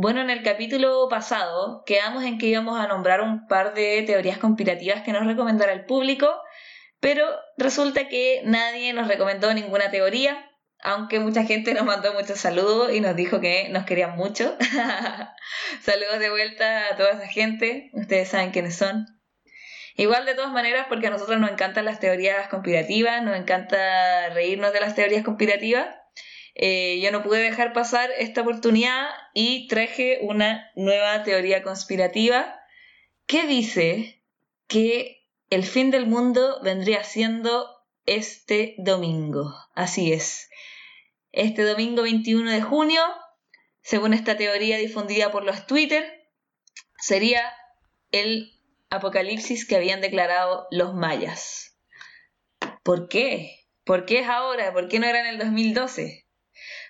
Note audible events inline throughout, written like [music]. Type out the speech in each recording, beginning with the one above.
Bueno, en el capítulo pasado quedamos en que íbamos a nombrar un par de teorías conspirativas que nos recomendara el público, pero resulta que nadie nos recomendó ninguna teoría, aunque mucha gente nos mandó muchos saludos y nos dijo que nos querían mucho. [laughs] saludos de vuelta a toda esa gente, ustedes saben quiénes son. Igual de todas maneras, porque a nosotros nos encantan las teorías conspirativas, nos encanta reírnos de las teorías conspirativas. Eh, yo no pude dejar pasar esta oportunidad y traje una nueva teoría conspirativa que dice que el fin del mundo vendría siendo este domingo. Así es. Este domingo 21 de junio, según esta teoría difundida por los Twitter, sería el apocalipsis que habían declarado los mayas. ¿Por qué? ¿Por qué es ahora? ¿Por qué no era en el 2012?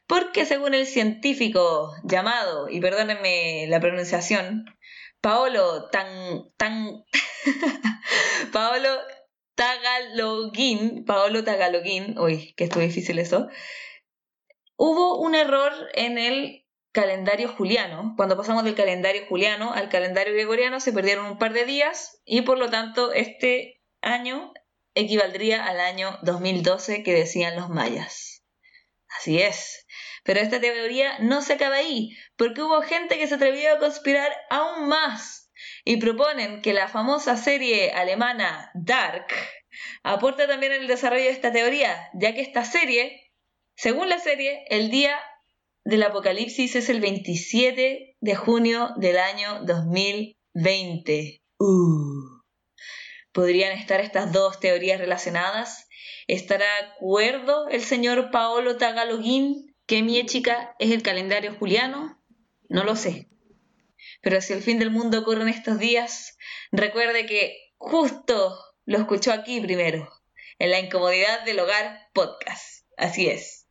Porque según el científico llamado, y perdónenme la pronunciación, Paolo Tan, Tan [laughs] Paolo Tagalogin, Paolo Tagalogin, uy, que estuvo difícil eso, hubo un error en el calendario juliano. Cuando pasamos del calendario juliano al calendario gregoriano se perdieron un par de días y por lo tanto este año equivaldría al año 2012 que decían los mayas. Así es. Pero esta teoría no se acaba ahí, porque hubo gente que se atrevió a conspirar aún más y proponen que la famosa serie alemana Dark aporta también en el desarrollo de esta teoría, ya que esta serie, según la serie, el día del Apocalipsis es el 27 de junio del año 2020. Uh. ¿Podrían estar estas dos teorías relacionadas? ¿Estará de acuerdo el señor Paolo Tagalogin que mi chica es el calendario juliano? No lo sé. Pero si el fin del mundo ocurre en estos días, recuerde que justo lo escuchó aquí primero, en la incomodidad del hogar podcast. Así es.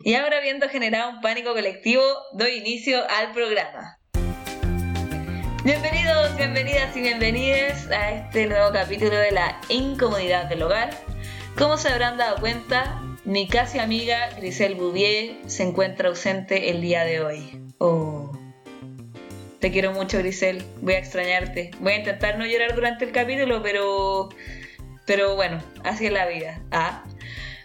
Y ahora, habiendo generado un pánico colectivo, doy inicio al programa. Bienvenidos, bienvenidas y bienvenidos a este nuevo capítulo de la incomodidad del hogar. Como se habrán dado cuenta, mi casi amiga Griselle Bouvier se encuentra ausente el día de hoy. Oh. Te quiero mucho, Griselle. Voy a extrañarte. Voy a intentar no llorar durante el capítulo, pero. Pero bueno, así es la vida. Ah.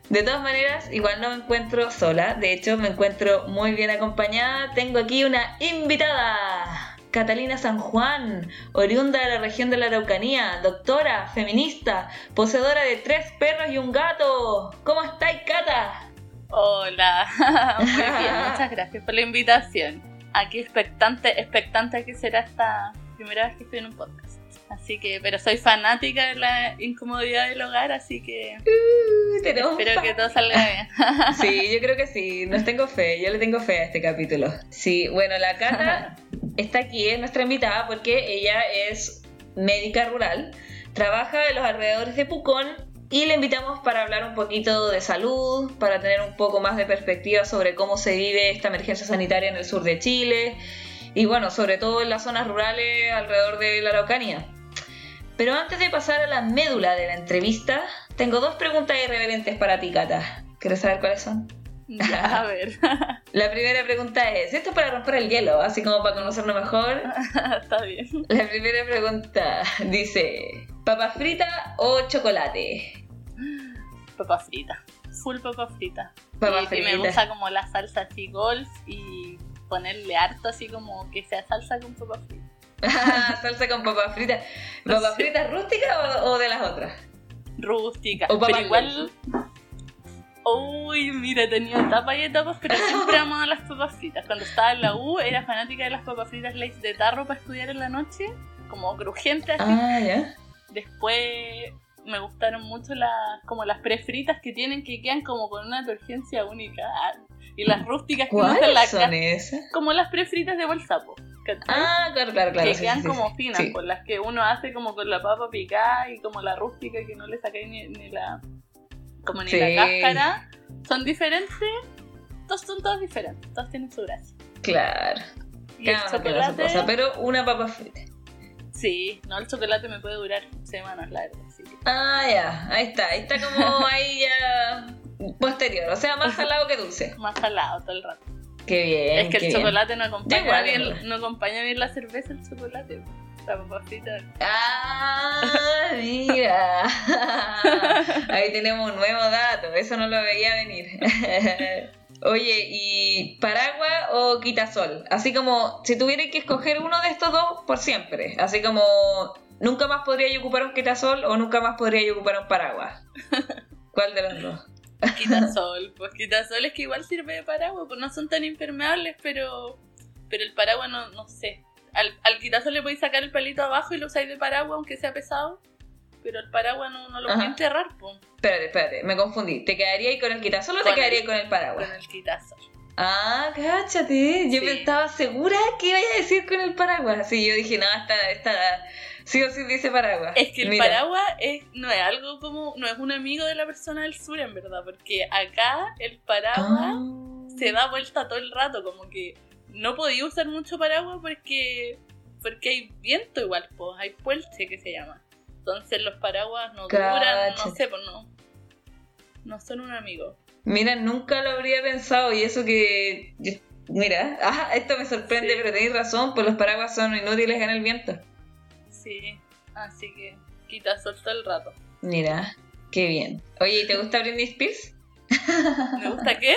De todas maneras, igual no me encuentro sola, de hecho me encuentro muy bien acompañada. Tengo aquí una invitada, Catalina San Juan, oriunda de la región de la Araucanía, doctora, feminista, poseedora de tres perros y un gato. ¿Cómo estáis, Cata? Hola, [laughs] muy bien, [laughs] muchas gracias por la invitación. Aquí expectante, expectante que será esta primera vez que estoy en un podcast. Así que, pero soy fanática de la incomodidad del hogar, así que uh, espero que todo salga bien. [laughs] sí, yo creo que sí, nos tengo fe, yo le tengo fe a este capítulo. Sí, bueno, la Cata [laughs] está aquí, es nuestra invitada porque ella es médica rural, trabaja en los alrededores de Pucón y le invitamos para hablar un poquito de salud, para tener un poco más de perspectiva sobre cómo se vive esta emergencia sanitaria en el sur de Chile y bueno, sobre todo en las zonas rurales alrededor de la Araucanía. Pero antes de pasar a la médula de la entrevista, tengo dos preguntas irreverentes para ti, Cata. ¿Quieres saber cuáles son? Ya, a [laughs] ver. La primera pregunta es, esto es para romper el hielo, así como para conocernos mejor. [laughs] Está bien. La primera pregunta dice, ¿papa frita o chocolate? Papa frita, full papa frita. Papa y frita. me gusta como la salsa así golf y ponerle harto así como que sea salsa con papa frita. [laughs] salsa con papas fritas. ¿Papas fritas rústicas o, de las otras? Rústicas. Pero igual. Uy, mira, tenía etapas y etapas, pero siempre [laughs] amaba las papas fritas. Cuando estaba en la U, era fanática de las papas fritas de tarro para estudiar en la noche, como crujientes así. Ah, ya. Después me gustaron mucho las como las prefritas que tienen que quedan como con una turgencia única. Y las rústicas que no la son esas? Como las prefritas de bolsapo. Ah, claro, claro, claro. Que quedan como finas, con las que uno hace como con la papa picada y como la rústica que no le sacáis ni, la. como ni la cáscara. Son diferentes. Todos son todos diferentes. Todos tienen su gracia. Claro. Y el chocolate. pero una papa frita. Sí, no, el chocolate me puede durar semanas, la verdad. Ah, ya, ahí está. Ahí está como [laughs] ahí ya posterior. O sea, más salado que dulce. más salado todo el rato. Qué bien. es que el bien. chocolate no acompaña, igual, bien, igual. no acompaña bien la cerveza, el chocolate. La papacita. Ah, [laughs] mira. [laughs] Ahí tenemos un nuevo dato, eso no lo veía venir. [laughs] Oye, ¿y paraguas o quitasol? Así como, si tuviera que escoger uno de estos dos por siempre. Así como, nunca más podría yo ocupar un quitasol o nunca más podría yo ocupar un paraguas. ¿Cuál de los dos? Quitasol, [laughs] pues quitasol es que igual sirve de paraguas, pues no son tan impermeables, pero pero el paraguas no, no sé. Al, al quitasol le podéis sacar el pelito abajo y lo usáis de paraguas aunque sea pesado, pero el paraguas no, no lo Ajá. podéis enterrar, pues, Espérate, espérate, me confundí. ¿Te quedaría ahí con el quitasol o te quedaría el- con el paraguas? con el quitasol. Ah, cáchate. Yo Sí. me estaba segura que iba a decir con el paraguas. Sí, yo dije, no, esta, esta sí o sí dice paraguas. Es que el Mira. paraguas es, no es algo como, no es un amigo de la persona del sur en verdad, porque acá el paraguas Ah. se da vuelta todo el rato, como que no podía usar mucho paraguas porque porque hay viento igual, pues hay puelche que se llama. Entonces los paraguas no duran, no sé, pues no. No son un amigo. Mira, nunca lo habría pensado y eso que... Mira, [laughs] ah, esto me sorprende, Sí. pero tenéis razón, pues los paraguas son inútiles en el viento. Sí, así que quita sol todo el rato. Mira, qué bien. Oye, ¿y te gusta Britney Spears? [laughs] ¿Me gusta qué?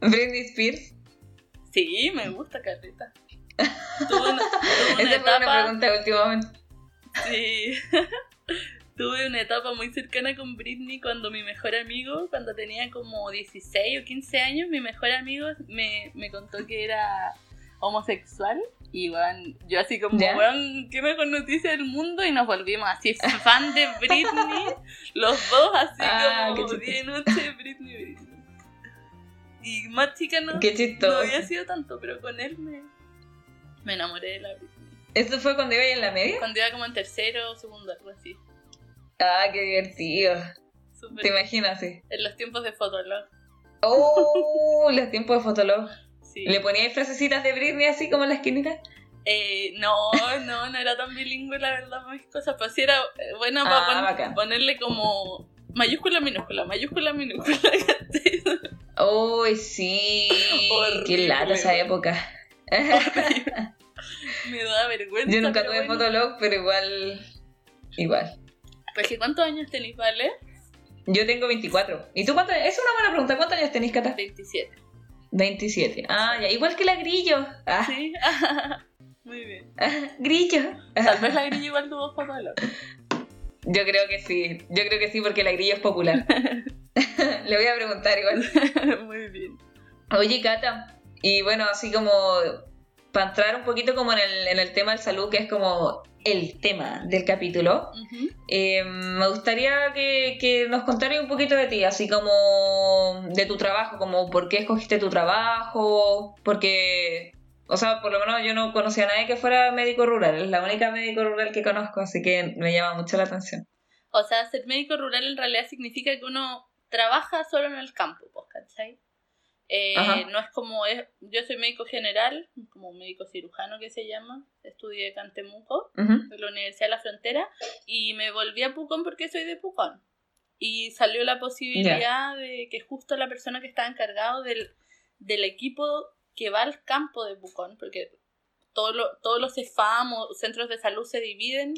Britney Spears. Sí, me gusta Carlita. [laughs] Tuve una, tuve una Esa fue una etapa, pregunta últimamente. sí. [laughs] Tuve una etapa muy cercana con Britney cuando mi mejor amigo, cuando tenía como 16 o 15 años, mi mejor amigo me, me contó que era homosexual. Y weón, yo así como, ¿Ya? weón, qué mejor noticia del mundo. Y nos volvimos así fan de Britney, los dos así Ah, como día y noche, Britney, Britney. Y más chica no, no había sido tanto, pero con él me, me enamoré de la Britney. ¿Esto fue cuando iba en la media? Cuando iba como en tercero o segundo, algo así. Ah, qué divertido. Súper- Te imaginas así. En los tiempos de Fotolog. Oh, los tiempos de Fotolog. Sí. ¿Le poníais frasecitas de Britney así como en la esquinita? Eh, no, no, no era tan bilingüe la verdad, mis cosas. Pues sí era eh, buena Ah, para bacán. ponerle como mayúscula, minúscula, mayúscula, minúscula. [laughs] Uy, sí. Horrible, Qué lata esa época. Me da vergüenza. Yo nunca pero tuve bueno. Fotolog, pero igual. Igual. Pues que ¿cuántos años tenéis, vale? Yo tengo 24. ¿Y tú cuántos? Es una buena pregunta. ¿Cuántos años tenés, Cata? 27. 27. Ah, ya. Igual que la Grillo. Ah, Sí. [laughs] Muy bien. [laughs] Grillo. Tal vez la grilla igual tuvo Fotolog. Yo creo que sí. Yo creo que sí, porque la Grillo es popular. [laughs] Le voy a preguntar igual. Muy bien. Oye, Cata, y bueno, así como para entrar un poquito como en el, en el tema del salud, que es como el tema del capítulo, Ujú. eh, me gustaría que, que nos contaras un poquito de ti, así como de tu trabajo, como por qué escogiste tu trabajo, porque, o sea, por lo menos yo no conocía a nadie que fuera médico rural, es la única médico rural que conozco, así que me llama mucho la atención. O sea, ser médico rural en realidad significa que uno trabaja solo en el campo, pues, ¿cachai? Eh, no es como, es, yo soy médico general, como médico cirujano que se llama, estudié Cantemuco, Ujú. de la Universidad de la Frontera, y me volví a Pucón porque soy de Pucón. Y salió la posibilidad de que justo la persona que estaba encargado del, del equipo que va al campo de Pucón, porque todo lo- todos los CEFAM o centros de salud se dividen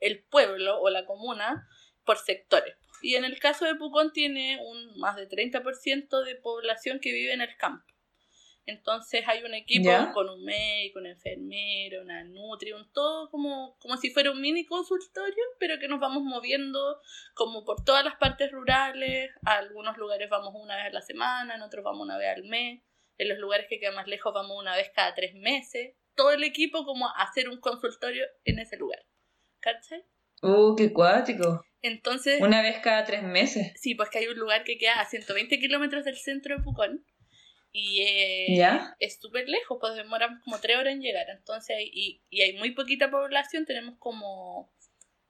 el pueblo o la comuna por sectores. Y en el caso de Pucón tiene un más de 30% de población que vive en el campo. Entonces hay un equipo Ya. con un médico, una enfermera, una nutri, un todo como, como si fuera un mini consultorio, pero que nos vamos moviendo como por todas las partes rurales. A algunos lugares vamos una vez a la semana, en otros vamos una vez al mes. En los lugares que quedan más lejos vamos una vez cada tres meses. Todo el equipo como a hacer un consultorio en ese lugar. ¿Cachai? Uh, qué cuático. Entonces, Una vez cada tres meses. sí, pues que hay un lugar que queda a 120 kilómetros del centro de Pucón. Y eh, ¿Ya? es súper lejos, pues demoramos como tres horas en llegar. Entonces, y, y hay muy poquita población, tenemos como,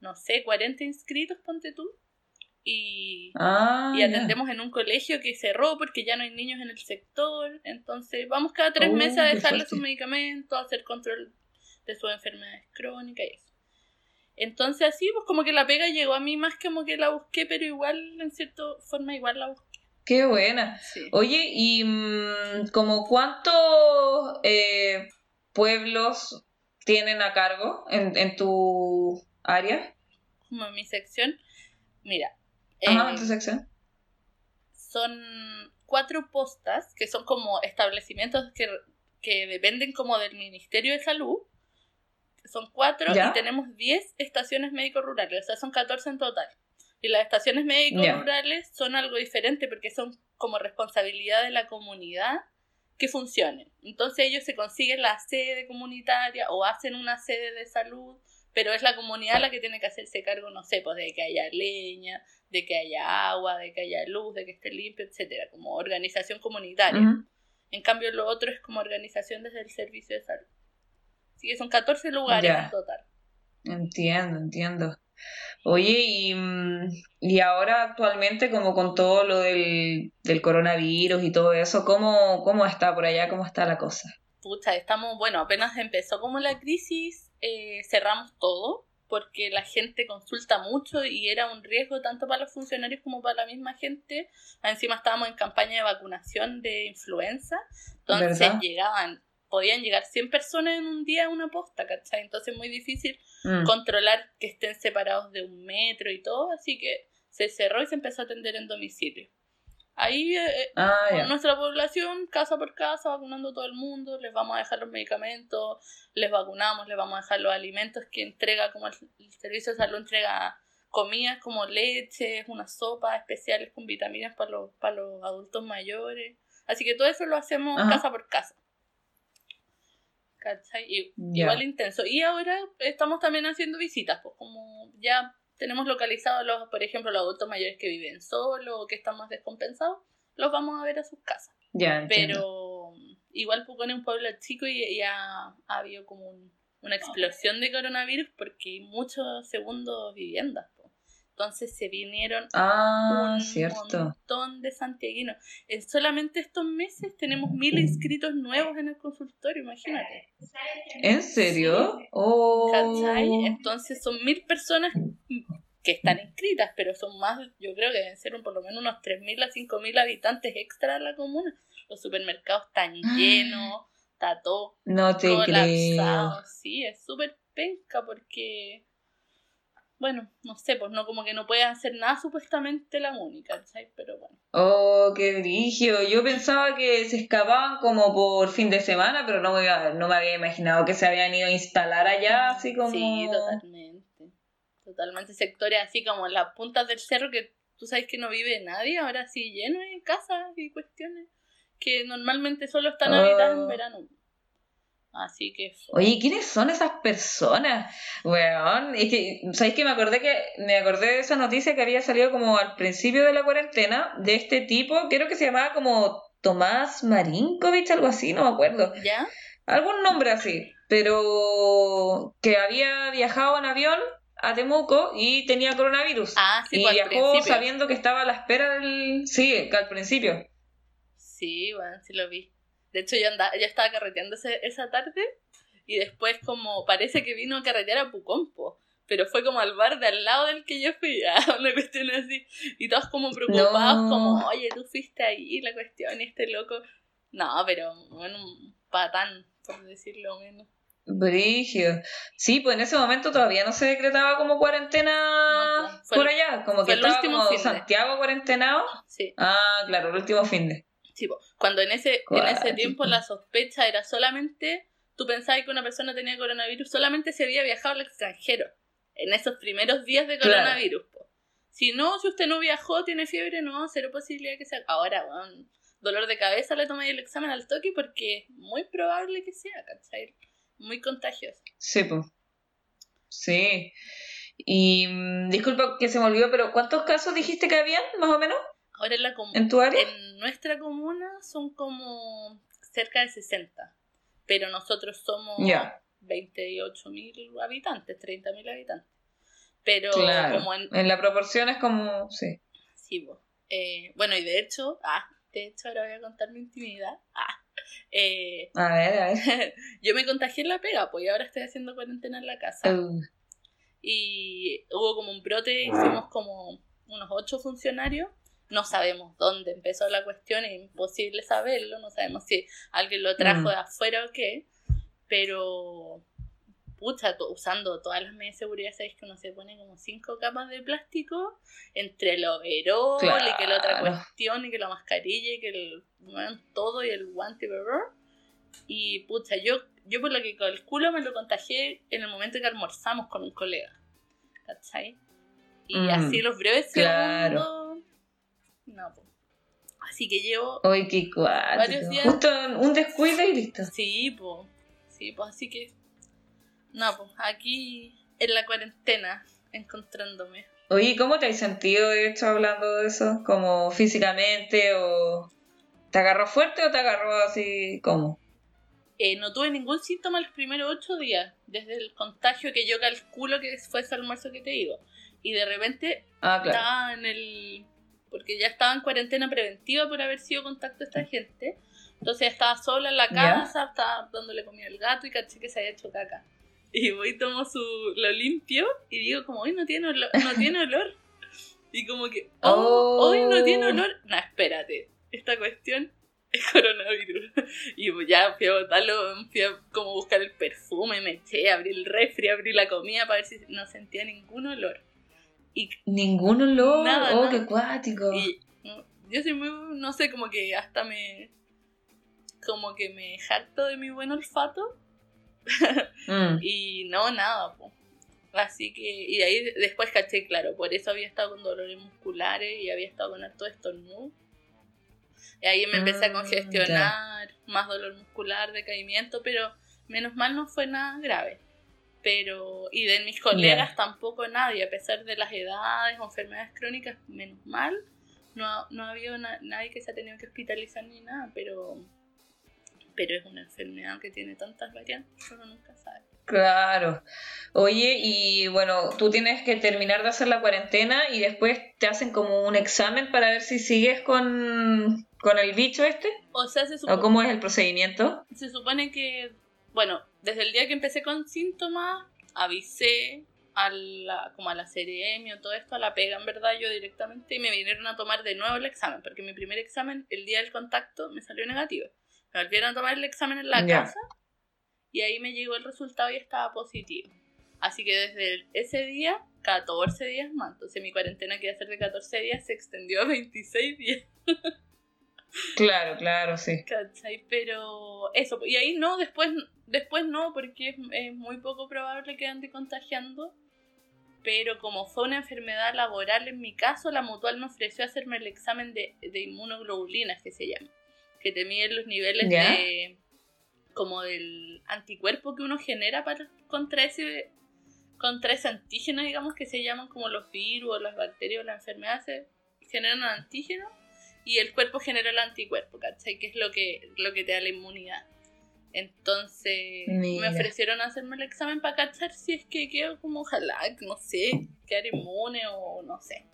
no sé, 40 inscritos, ponte tú. Y, Ah, y atendemos en un colegio que cerró porque ya no hay niños en el sector. Entonces, vamos cada tres Oh, meses a dejarle sus medicamentos, a hacer control de sus enfermedades crónicas y eso. Entonces, así, pues como que la pega llegó a mí más como que la busqué, pero igual, en cierta forma, igual la busqué. Qué buena. Sí. Oye, ¿y mm, como cuántos eh, pueblos tienen a cargo en, en tu área? Como en mi sección, mira, Ajá, eh, en tu sección. son cuatro postas que son como establecimientos que, que dependen como del Ministerio de Salud. Son cuatro ¿Ya? y tenemos 10 estaciones médico-rurales, o sea, son 14 en total. Y las estaciones médico-rurales son algo diferente porque son como responsabilidad de la comunidad que funcionen. Entonces ellos se consiguen la sede comunitaria o hacen una sede de salud, pero es la comunidad la que tiene que hacerse cargo, no sé, pues de que haya leña, de que haya agua, de que haya luz, de que esté limpio, etcétera, como organización comunitaria. En cambio, lo otro es como organización desde el servicio de salud. Así que son 14 lugares Ya. en total. Entiendo, entiendo. Oye, y, mm, y ahora actualmente, como con todo lo del, del coronavirus y todo eso, ¿cómo, cómo está por allá? ¿Cómo está la cosa? Pucha, estamos, bueno, apenas empezó como la crisis, eh, cerramos todo porque la gente consulta mucho y era un riesgo tanto para los funcionarios como para la misma gente. Encima estábamos en campaña de vacunación de influenza, entonces ¿Verdad? llegaban, podían llegar 100 personas en un día a una posta, ¿cachai? Entonces es muy difícil Mm. controlar que estén separados de un metro y todo, así que se cerró y se empezó a atender en domicilio. Ahí eh, eh, Ah, nuestra población, casa por casa, vacunando a todo el mundo, les vamos a dejar los medicamentos, les vacunamos, les vamos a dejar los alimentos que entrega, como el, el servicio de salud entrega comidas como leche, unas sopas especiales con vitaminas para los, para los adultos mayores. Así que todo eso lo hacemos Ajá. casa por casa. ¿Cachai? Y- Ya. Igual intenso. Y ahora estamos también haciendo visitas, pues como ya tenemos localizados, los, por ejemplo, los adultos mayores que viven solos o que están más descompensados, los vamos a ver a sus casas. Ya. Pero igual Pucón es un pueblo chico y, y ha, ha habido como un- una explosión de coronavirus porque hay muchos segundos viviendas. Entonces se vinieron Ah, un cierto. montón de santiaguinos. En solamente estos meses tenemos mil inscritos nuevos en el consultorio, imagínate. ¿En serio? Oh. ¿Cachai? Entonces son mil personas que están inscritas, pero son más, yo creo que deben ser un- por lo menos unos 3.000 a 5.000 habitantes extra en la comuna. Los supermercados están [gasps] llenos, está todo No te creo. colapsado. Sí, es súper penca porque, bueno, no sé, pues no como que no puede hacer nada supuestamente la única, ¿cachai? Pero bueno. Oh, qué brillo. Yo pensaba que se escapaban como por fin de semana, pero no me, había- no me había imaginado que se habían ido a instalar allá, así como... Sí, totalmente. Totalmente sectores así como en las puntas del cerro que tú sabes que no vive nadie, ahora sí lleno de casas y cuestiones que normalmente solo están Oh. habitadas en verano. Así que fue. Oye, ¿quiénes son esas personas? Weón, es que, ¿sabéis que me acordé que me acordé de esa noticia que había salido como al principio de la cuarentena de este tipo, creo que se llamaba como Tomás Marinkovic, algo así, no me acuerdo. ¿Ya? Algún nombre así, pero que había viajado en avión a Temuco y tenía coronavirus. Ah, sí, y pues viajó sabiendo que estaba a la espera del... Sí, al principio. Sí, bueno, sí lo vi. De hecho, yo, andaba, yo estaba carreteando ese- esa tarde y después como parece que vino a carretear a Pucompo. Pero fue como al bar de al lado del que yo fui, [laughs] ah, una cuestión así. Y todos como preocupados, No. como, oye, tú fuiste ahí, la cuestión, y este loco. No, pero bueno, un patán, por decirlo menos. Brigio. Sí, pues en ese momento todavía no se decretaba como cuarentena No, pues, por allá, como que el estaba último como fin de. Santiago cuarentenado. Sí, Ah, claro, el último fin de. Sí. Cuando en ese, en ese tiempo la sospecha era solamente, tú pensabas que una persona tenía coronavirus, solamente se había viajado al extranjero. En esos primeros días de Claro. coronavirus. po. Si no, si usted no viajó, tiene fiebre, no, cero posibilidad que sea. Ahora, weón, dolor de cabeza, le tomé el examen al toque porque es muy probable que sea, ¿cachai? Muy contagioso. Sí, pues. Sí. Y mm, disculpa que se me olvidó, pero ¿cuántos casos dijiste que habían, más o menos, Ahora en la comuna. en tu área? En nuestra comuna son como cerca de 60, pero nosotros somos Ya. 28 mil habitantes, 30 mil habitantes. Pero Claro. como en... En la proporción es como, sí. Sí, po. Eh, bueno, y de hecho, ah, de hecho ahora voy a contar mi intimidad. Ah, eh, A ver, a ver. [laughs] yo me contagié en la pega, pues y ahora estoy haciendo cuarentena en la casa. Uh, y hubo como un brote, hicimos como unos ocho funcionarios no sabemos dónde empezó la cuestión, es imposible saberlo, no sabemos si alguien lo trajo Mm. de afuera o qué, pero pucha, usando todas las medidas de seguridad, sabéis que uno se pone como cinco capas de plástico entre el overol y que la otra cuestión y que la mascarilla y que el bueno, todo y el guante, ¿verdad? Y pucha, yo, yo por lo que calculo me lo contagié en el momento que almorzamos con un colega. ¿Cachai? Y Mm, así los breves claro. segundos. No, po. Así que llevo. Qué. Varios días- Justo un descuido y listo. Sí, pues. Sí, pues así que. No, pues aquí en la cuarentena encontrándome. Oye, ¿cómo te has sentido, de hecho, hablando de eso? ¿Como físicamente o... ¿Te agarró fuerte o te agarró así como? Eh, no tuve ningún síntoma los primeros ocho días, desde el contagio que yo calculo que fue ese almuerzo que te digo. Y de repente Ah, claro. estaba en el. Porque ya estaba en cuarentena preventiva por haber sido contacto a esta gente. Entonces estaba sola en la Ya. casa, estaba dándole comida al gato y caché que se había hecho caca. Y voy, tomo su. lo limpio y digo, como, hoy no tiene olor. No tiene olor. Y como que, oh, Oh. hoy no tiene olor. No, espérate. Esta cuestión es coronavirus. [laughs] Y ya fui a botarlo, fui a como buscar el perfume, me eché, abrí el refri, abrí la comida para ver si no sentía ningún olor. Y Ningún olor. Nada, oh, nada. qué cuático. y yo soy muy, no sé, como que hasta me, como que me jacto de mi buen olfato Mm. [laughs] y no, nada, po. Así que, y de ahí después caché, claro, por eso había estado con dolores musculares y había estado con harto estornudo. Y ahí me empecé a Mm, congestionar, más dolor muscular, decaimiento, pero menos mal no fue nada grave. Pero, y de mis colegas Ya. tampoco nadie, a pesar de las edades o enfermedades crónicas, menos mal, no, no había na- nadie que se ha tenido que hospitalizar ni nada, pero, pero es una enfermedad que tiene tantas variantes, uno nunca sabe. Claro. Oye, y bueno, tú tienes que terminar de hacer la cuarentena y después te hacen como un examen para ver si sigues con, con el bicho este. O sea, se supone, ¿O cómo es el procedimiento? se supone que, bueno, desde el día que empecé con síntomas, avisé a la, como a la CRM o todo esto, a la pega en verdad yo directamente, y me vinieron a tomar de nuevo el examen, porque mi primer examen, el día del contacto, me salió negativo. Me volvieron a tomar el examen en la Ya. casa y ahí me llegó el resultado y estaba positivo. Así que desde el- ese día, 14 días más. Entonces mi cuarentena que iba a ser de 14 días se extendió a 26 días. [laughs] Claro, claro, sí. ¿Cachai? Pero eso, y ahí no, después, después no, porque es, es muy poco probable que ande contagiando. Pero como fue una enfermedad laboral en mi caso, la mutual me ofreció hacerme el examen de, de inmunoglobulinas, que se llama. Que te miden los niveles ¿Ya? de como del anticuerpo que uno genera para, contra ese contra ese antígeno, digamos, que se llaman como los virus o las bacterias o las enfermedades, se generan un antígeno y el cuerpo genera el anticuerpo, ¿cachai? Que es lo que, lo que te da la inmunidad. Entonces Mira. me ofrecieron hacerme el examen para cachar si es que quedo como ojalá, no sé, quedar inmune o no sé.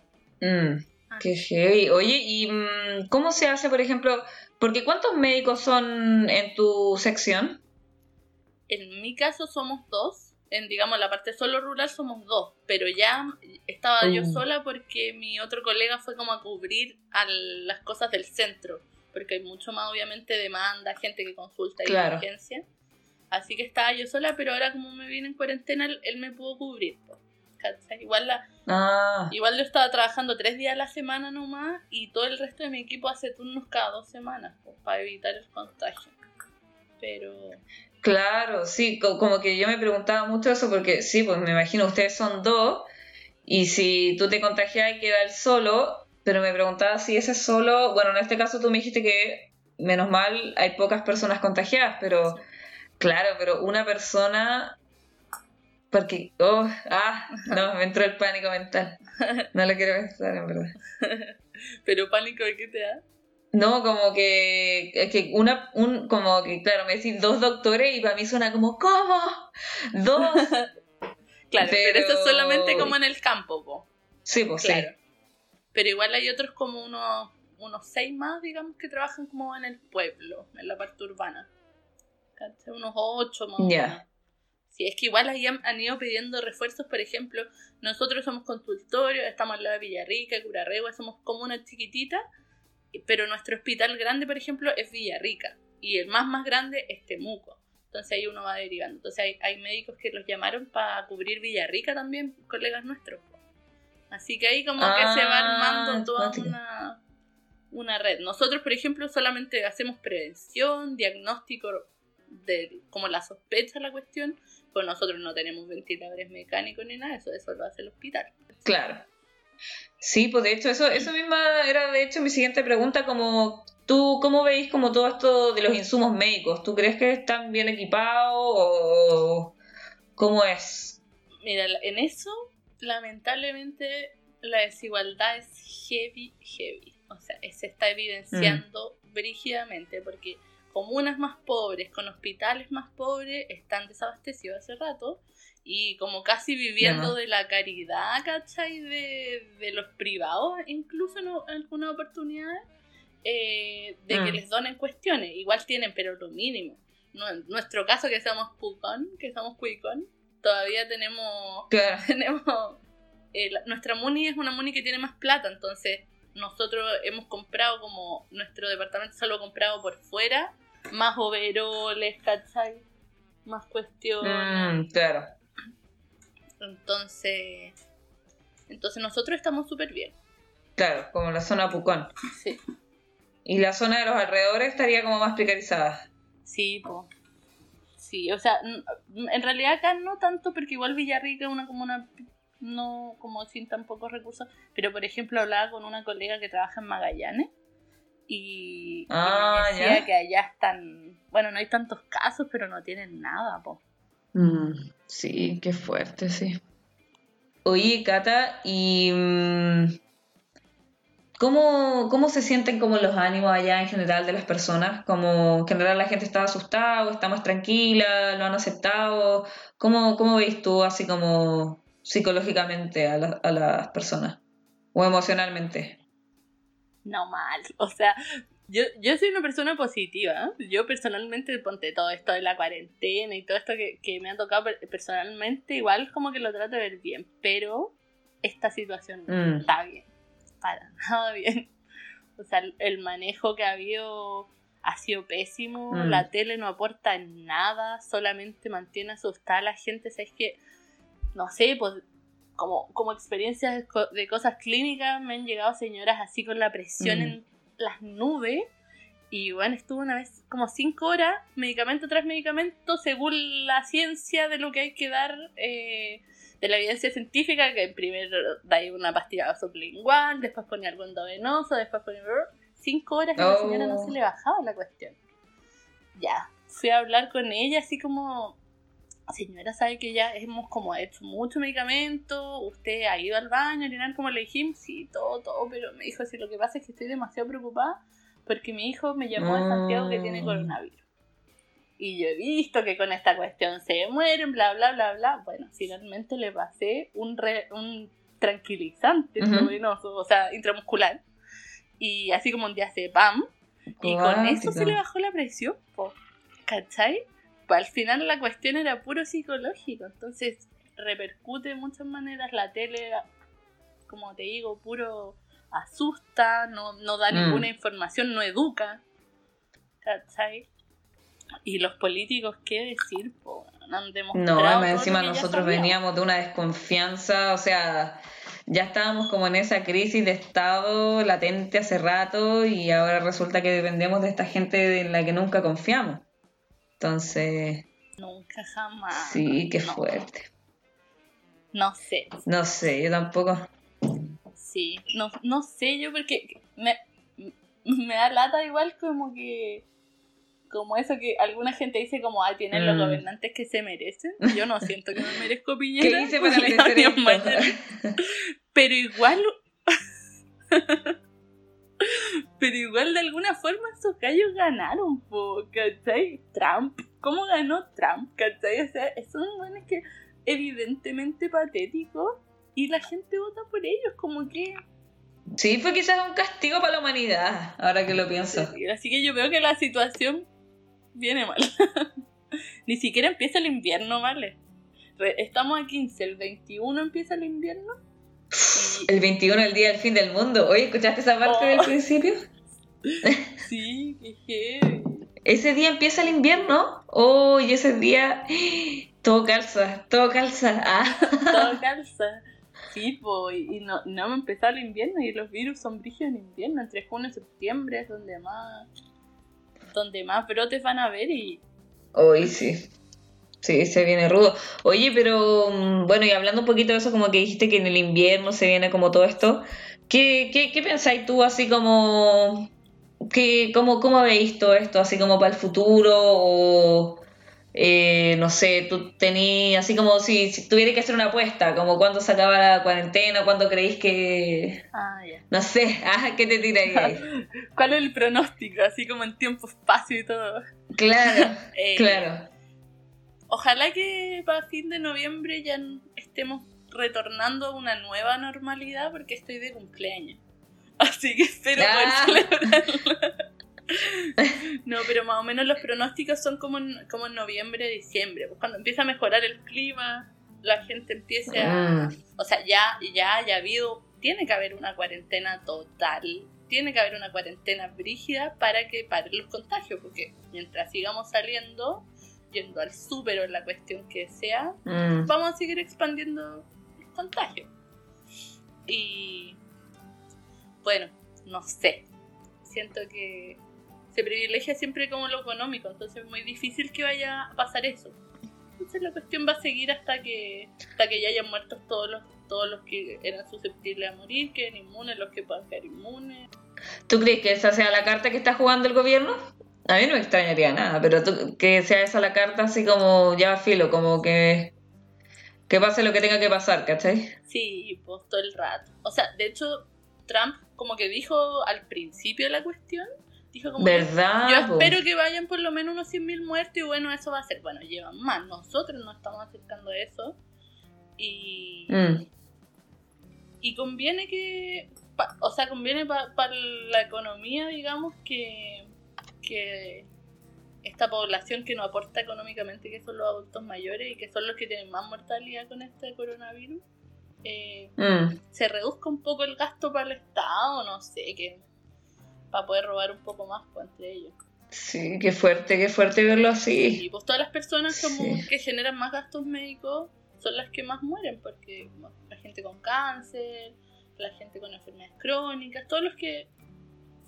Mm, Ah. qué heavy. Oye, ¿y mm, cómo se hace, por ejemplo? Porque ¿cuántos médicos son en tu sección? En mi caso somos dos, en digamos la parte solo rural somos dos, pero ya estaba yo Uh. sola porque mi otro colega fue como a cubrir a las cosas del centro, porque hay mucho más obviamente demanda, gente que consulta y Claro. urgencia. Así que estaba yo sola, pero ahora como me vine en cuarentena, él, me pudo cubrir. Igual la, Ah, Igual yo estaba trabajando tres días a la semana nomás y todo el resto de mi equipo hace turnos cada dos semanas pues, para evitar el contagio. Pero claro, sí, co- como que yo me preguntaba mucho eso porque sí, pues me imagino ustedes son dos y si tú te contagias y queda el solo, pero me preguntaba si ese solo, bueno, en este caso tú me dijiste que menos mal hay pocas personas contagiadas, pero Sí. claro, pero una persona porque oh, ah, no, me entró el pánico mental. No lo quiero pensar en verdad. [laughs] pero pánico de qué te da. No, como que, es que una, un, como que, claro, me decís dos doctores y para mí suena como, ¿cómo? ¿Dos? [laughs] Claro, pero, Pero- eso es solamente como en el campo, po. Sí, pues claro. Pero igual hay otros como unos, unos seis más, digamos, que trabajan como en el pueblo, en la parte urbana. Unos ocho más Ya. Sí, es que igual ahí han, han ido pidiendo refuerzos, por ejemplo, nosotros somos consultorios, estamos al lado de Villarrica, Curarregua, somos como una chiquitita, pero nuestro hospital grande, por ejemplo, es Villarrica y el más más grande es Temuco. Entonces ahí uno va derivando. Entonces hay, hay médicos que los llamaron para cubrir Villarrica también, colegas nuestros. Así que ahí como que se va Ah, armando toda una, una red. Nosotros, por ejemplo, solamente hacemos prevención, diagnóstico de como la sospecha la cuestión, pues nosotros no tenemos ventiladores mecánicos ni nada, eso, eso lo hace el hospital. Claro. Sí, pues de hecho, eso, eso misma era de hecho mi siguiente pregunta, como tú, ¿cómo veis como todo esto de los insumos médicos? ¿Tú crees que están bien equipados o cómo es? Mira, en eso, lamentablemente, la desigualdad es heavy, heavy. O sea, se está evidenciando brígidamente porque comunas más pobres, con hospitales más pobres, están desabastecidos hace rato y como casi viviendo de la caridad, ¿cachai? De, de los privados, incluso en, algunas oportunidades, eh, de que Mm. les donen cuestiones. Igual tienen, pero lo mínimo. No, en nuestro caso, que somos Pucón, que somos Cuicón, todavía tenemos Claro. [laughs] tenemos eh, la- nuestra Muni es una Muni que tiene más plata, entonces nosotros hemos comprado como nuestro departamento solo ha comprado por fuera, más overoles, ¿cachai? Más cuestiones. Mm, claro. Entonces, entonces nosotros estamos súper bien. Claro, como la zona Pucón. Sí, Y la zona de los alrededores estaría como más precarizada. sí, po. Sí, o sea, n- en realidad acá no tanto porque igual Villarrica es una comuna no como sin tan pocos recursos, pero por ejemplo hablaba con una colega que trabaja en Magallanes y, y Ah, me decía ya. que allá están, bueno, no hay tantos casos, pero no tienen nada, po. Mm, sí, qué fuerte, sí. Oye, Cata, ¿y mm, cómo, cómo se sienten como los ánimos allá en general de las personas? Como en general la gente está asustada o está más tranquila, lo han aceptado. ¿Cómo, cómo veis tú así como psicológicamente a, la- a las personas? O emocionalmente. No mal, o sea, yo, yo soy una persona positiva. ¿eh? Yo personalmente, ponte todo esto de la cuarentena y todo esto que, que me ha tocado per- personalmente, igual como que lo trato de ver bien, pero esta situación no Mm. está bien, para [laughs] nada bien. O sea, el, manejo que ha habido ha sido pésimo, Mm. la tele no aporta nada, solamente mantiene asustada a la gente, ¿sabes que No sé, pues como, como experiencias de cosas clínicas me han llegado señoras así con la presión Mm. en las nubes y bueno, estuvo una vez como cinco horas, medicamento tras medicamento, según la ciencia de lo que hay que dar, eh, de la evidencia científica, que primero dais una pastilla sublingual, después ponía algo endovenoso, después ponía... Cinco horas y la Oh. señora no se le bajaba la cuestión. Ya, fui a hablar con ella así como, señora, sabe que ya hemos como hecho mucho medicamento, usted ha ido al baño, a orinar como le dijimos, sí, todo, todo, pero me dijo, sí, lo que pasa es que estoy demasiado preocupada porque mi hijo me llamó de Santiago que tiene Mm. coronavirus. Y yo he visto que con esta cuestión se mueren, bla, bla, bla, bla. Bueno, finalmente le pasé un, re- un tranquilizante intravenoso, o sea, intramuscular. Y así como un día se pam. Y con eso se le bajó la presión, po. ¿cachai? Pues al final la cuestión era puro psicológico, entonces repercute de muchas maneras. La tele, como te digo, puro asusta, no, no da Mm. ninguna información, no educa, ¿cachai? Y los políticos, ¿qué decir? Po? Han demostrado No, encima nosotros veníamos de una desconfianza, o sea, ya estábamos como en esa crisis de estado latente hace rato y ahora resulta que dependemos de esta gente en la que nunca confiamos. Entonces, Nunca jamás. sí, qué no, fuerte. No sé, No sé, yo tampoco. Sí, no, no sé yo porque me, me da lata igual como que como eso que alguna gente dice como ah tienen los Mm. gobernantes que se merecen yo no siento que me merezco [laughs] ¿Qué Piñera hice para merecer [laughs] esto? [laughs] pero igual pero igual de alguna forma esos gallos ganaron po, ¿cachai? Trump ¿cómo ganó Trump? ¿cachai? o sea son buenos que evidentemente patéticos y la gente vota por ellos como que Sí, fue quizás un castigo para la humanidad, ahora que lo pienso. Así que yo veo que la situación viene mal. [laughs] Ni siquiera empieza el invierno, ¿vale? estamos a 15, el 21 empieza el invierno. El 21 el día del fin del mundo. Oye, ¿escuchaste esa parte del oh. principio? [laughs] Sí, qué Ese día empieza el invierno. Oh, y ese día [gasps] todo calza, todo calza. Ah. Todo [laughs] calza. Sí, y no, no me empezó el invierno y los virus son brígidos en invierno. Entre junio y septiembre es donde más donde más brotes van a haber y... Hoy sí. Sí, se viene rudo. Oye, pero mm, bueno, y hablando un poquito de eso, como que dijiste que en el invierno se viene como todo esto, ¿qué, qué, qué pensáis tú así como... Que, cómo, ¿Cómo veis todo esto así como para el futuro? O eh, no sé, tú tenías, así como si, si que hacer una apuesta, como cuándo se acaba la cuarentena, cuándo creéis que... Ah, no sé, [laughs] ah, ¿qué te tirarías? [laughs] ¿Cuál es el pronóstico? Así como en tiempo, espacio y todo. Claro, [laughs] eh, claro. Ojalá que para fin de noviembre ya estemos retornando a una nueva normalidad porque estoy de cumpleaños. [laughs] Así que espero ah. No, pero más o menos los pronósticos son como en, como en noviembre, diciembre. Pues cuando empieza a mejorar el clima, la gente empieza a... Ah. O sea, ya, ya haya habido... Tiene que haber una cuarentena total. Tiene que haber una cuarentena brígida para que paren los contagios. Porque mientras sigamos saliendo, yendo al súper o la cuestión que sea, mm. vamos a seguir expandiendo los contagios. Y... Bueno, no sé. Siento que se privilegia siempre como lo económico, entonces es muy difícil que vaya a pasar eso. Entonces la cuestión va a seguir hasta que hasta que ya hayan muertos todos los todos los que eran susceptibles a morir, queden inmunes los que puedan quedar inmunes. ¿Tú crees que esa sea la carta que está jugando el gobierno? A mí no me extrañaría nada, pero que sea esa la carta así como ya filo, como que que pase lo que tenga que pasar, ¿cachai? Sí, pues todo el rato. O sea, de hecho, Trump como que dijo al principio de la cuestión Dijo como, ¿verdad? Yo espero que vayan por lo menos unos 100.000 muertos y bueno, eso va a ser. Bueno, llevan más. Nosotros nos estamos acercando a eso. Y. Mm. Y conviene que. o sea, conviene para la economía, digamos, que. Que esta población que nos aporta económicamente, que son los adultos mayores y que son los que tienen más mortalidad con este coronavirus, eh, mm. se reduzca un poco el gasto para el Estado, no sé, que para poder robar un poco más pues, entre ellos. Sí, qué fuerte, qué fuerte verlo así. Y pues todas las personas como que generan más gastos médicos son las que más mueren, porque la gente con cáncer, la gente con enfermedades crónicas, todos los que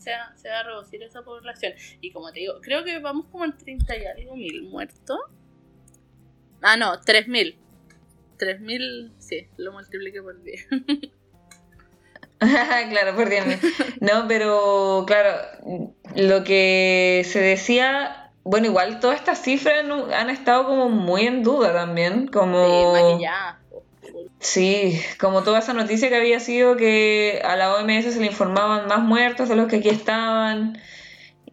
se va, se va a reducir esa población. Y como te digo, creo que vamos como en 30 y algo mil muertos. Ah, no, 3.000. 3.000, sí, lo multipliqué por 10. [laughs] claro, por Dios. No, pero claro, lo que se decía, bueno, igual todas estas cifras han estado como muy en duda también, como... Sí, como toda esa noticia que había sido que a la OMS se le informaban más muertos de los que aquí estaban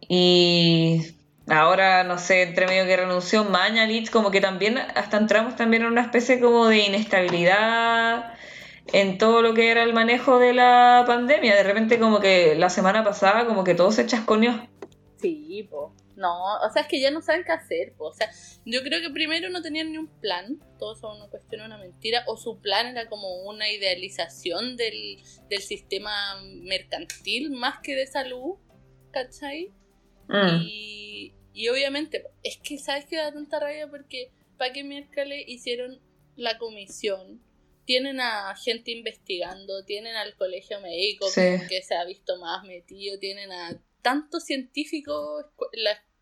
y ahora, no sé, entre medio que renunció Mañalich, como que también hasta entramos también en una especie como de inestabilidad en todo lo que era el manejo de la pandemia. De repente como que la semana pasada como que todo se chasconeó. Sí, po. No, o sea, es que ya no saben qué hacer, po. O sea, yo creo que primero no tenían ni un plan, todo eso una cuestión, una mentira, o su plan era como una idealización del, del sistema mercantil más que de salud, ¿cachai? Mm. Y, y obviamente, es que sabes que da tanta rabia porque para qué miércoles hicieron la comisión tienen a gente investigando, tienen al colegio médico que, se ha visto más metido, tienen a tantos científicos,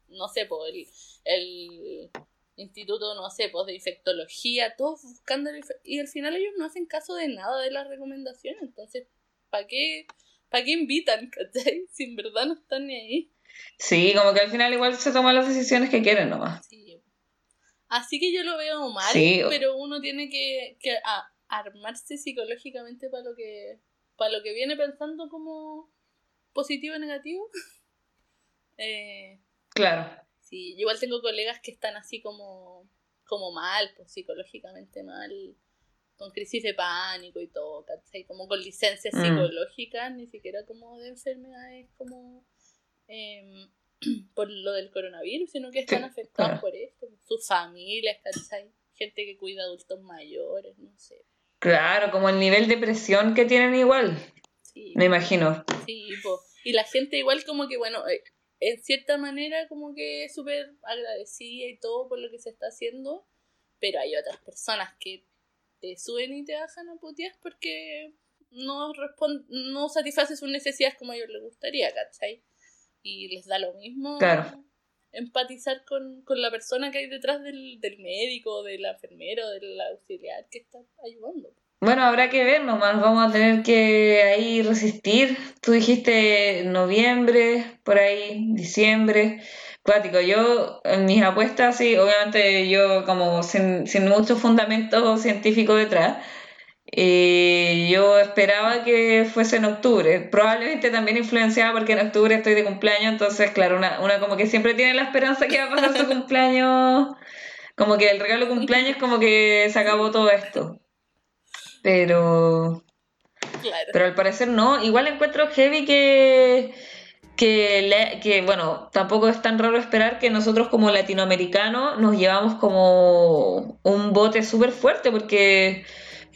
no sé, por el, instituto, no sé, pues de infectología, todos buscando, y al final ellos no hacen caso de nada de las recomendaciones, entonces, ¿para qué, ¿para qué invitan, [laughs] cachai? Si en verdad no están ni ahí. Sí, como que al final igual se toman las decisiones que quieren nomás. Sí. Así que yo lo veo mal, pero uno tiene que, que armarse psicológicamente para lo que para lo que viene pensando como positivo o negativo. [laughs] eh, claro. Sí, igual tengo colegas que están así como, como mal, pues psicológicamente mal, con crisis de pánico y todo, ¿cachai? Como con licencias mm. psicológicas, ni siquiera como de enfermedades como em, [clears throat] por lo del coronavirus, sino que están afectados por esto, sus familias, ¿cachai? gente que cuida adultos mayores, no sé. Claro, como el nivel de presión que tienen igual. Sí. Me imagino. Sí, y la gente igual como que, bueno, eh, en cierta manera como que súper agradecida y todo por lo que se está haciendo, pero hay otras personas que te suben y te bajan a putear porque no, no satisface sus necesidades como a ellos les gustaría, ¿cachai? Y les da lo mismo empatizar con, la persona que hay detrás del, del médico, del enfermero, del auxiliar que está ayudando. Bueno, habrá que ver nomás, vamos a tener que ahí resistir. Tú dijiste noviembre, por ahí, diciembre. Cuático, yo en mis apuestas, sí, obviamente yo como sin, sin mucho fundamento científico detrás, eh, yo esperaba que fuese en octubre, probablemente también influenciada porque en octubre estoy de cumpleaños, entonces claro, una, una como que siempre tiene la esperanza que va a pasar su [laughs] cumpleaños, como que el regalo cumpleaños como que se acabó todo esto. Pero. Pero al parecer no. Igual encuentro heavy que. Que, que, bueno, tampoco es tan raro esperar que nosotros como latinoamericanos nos llevamos como un bote súper fuerte porque,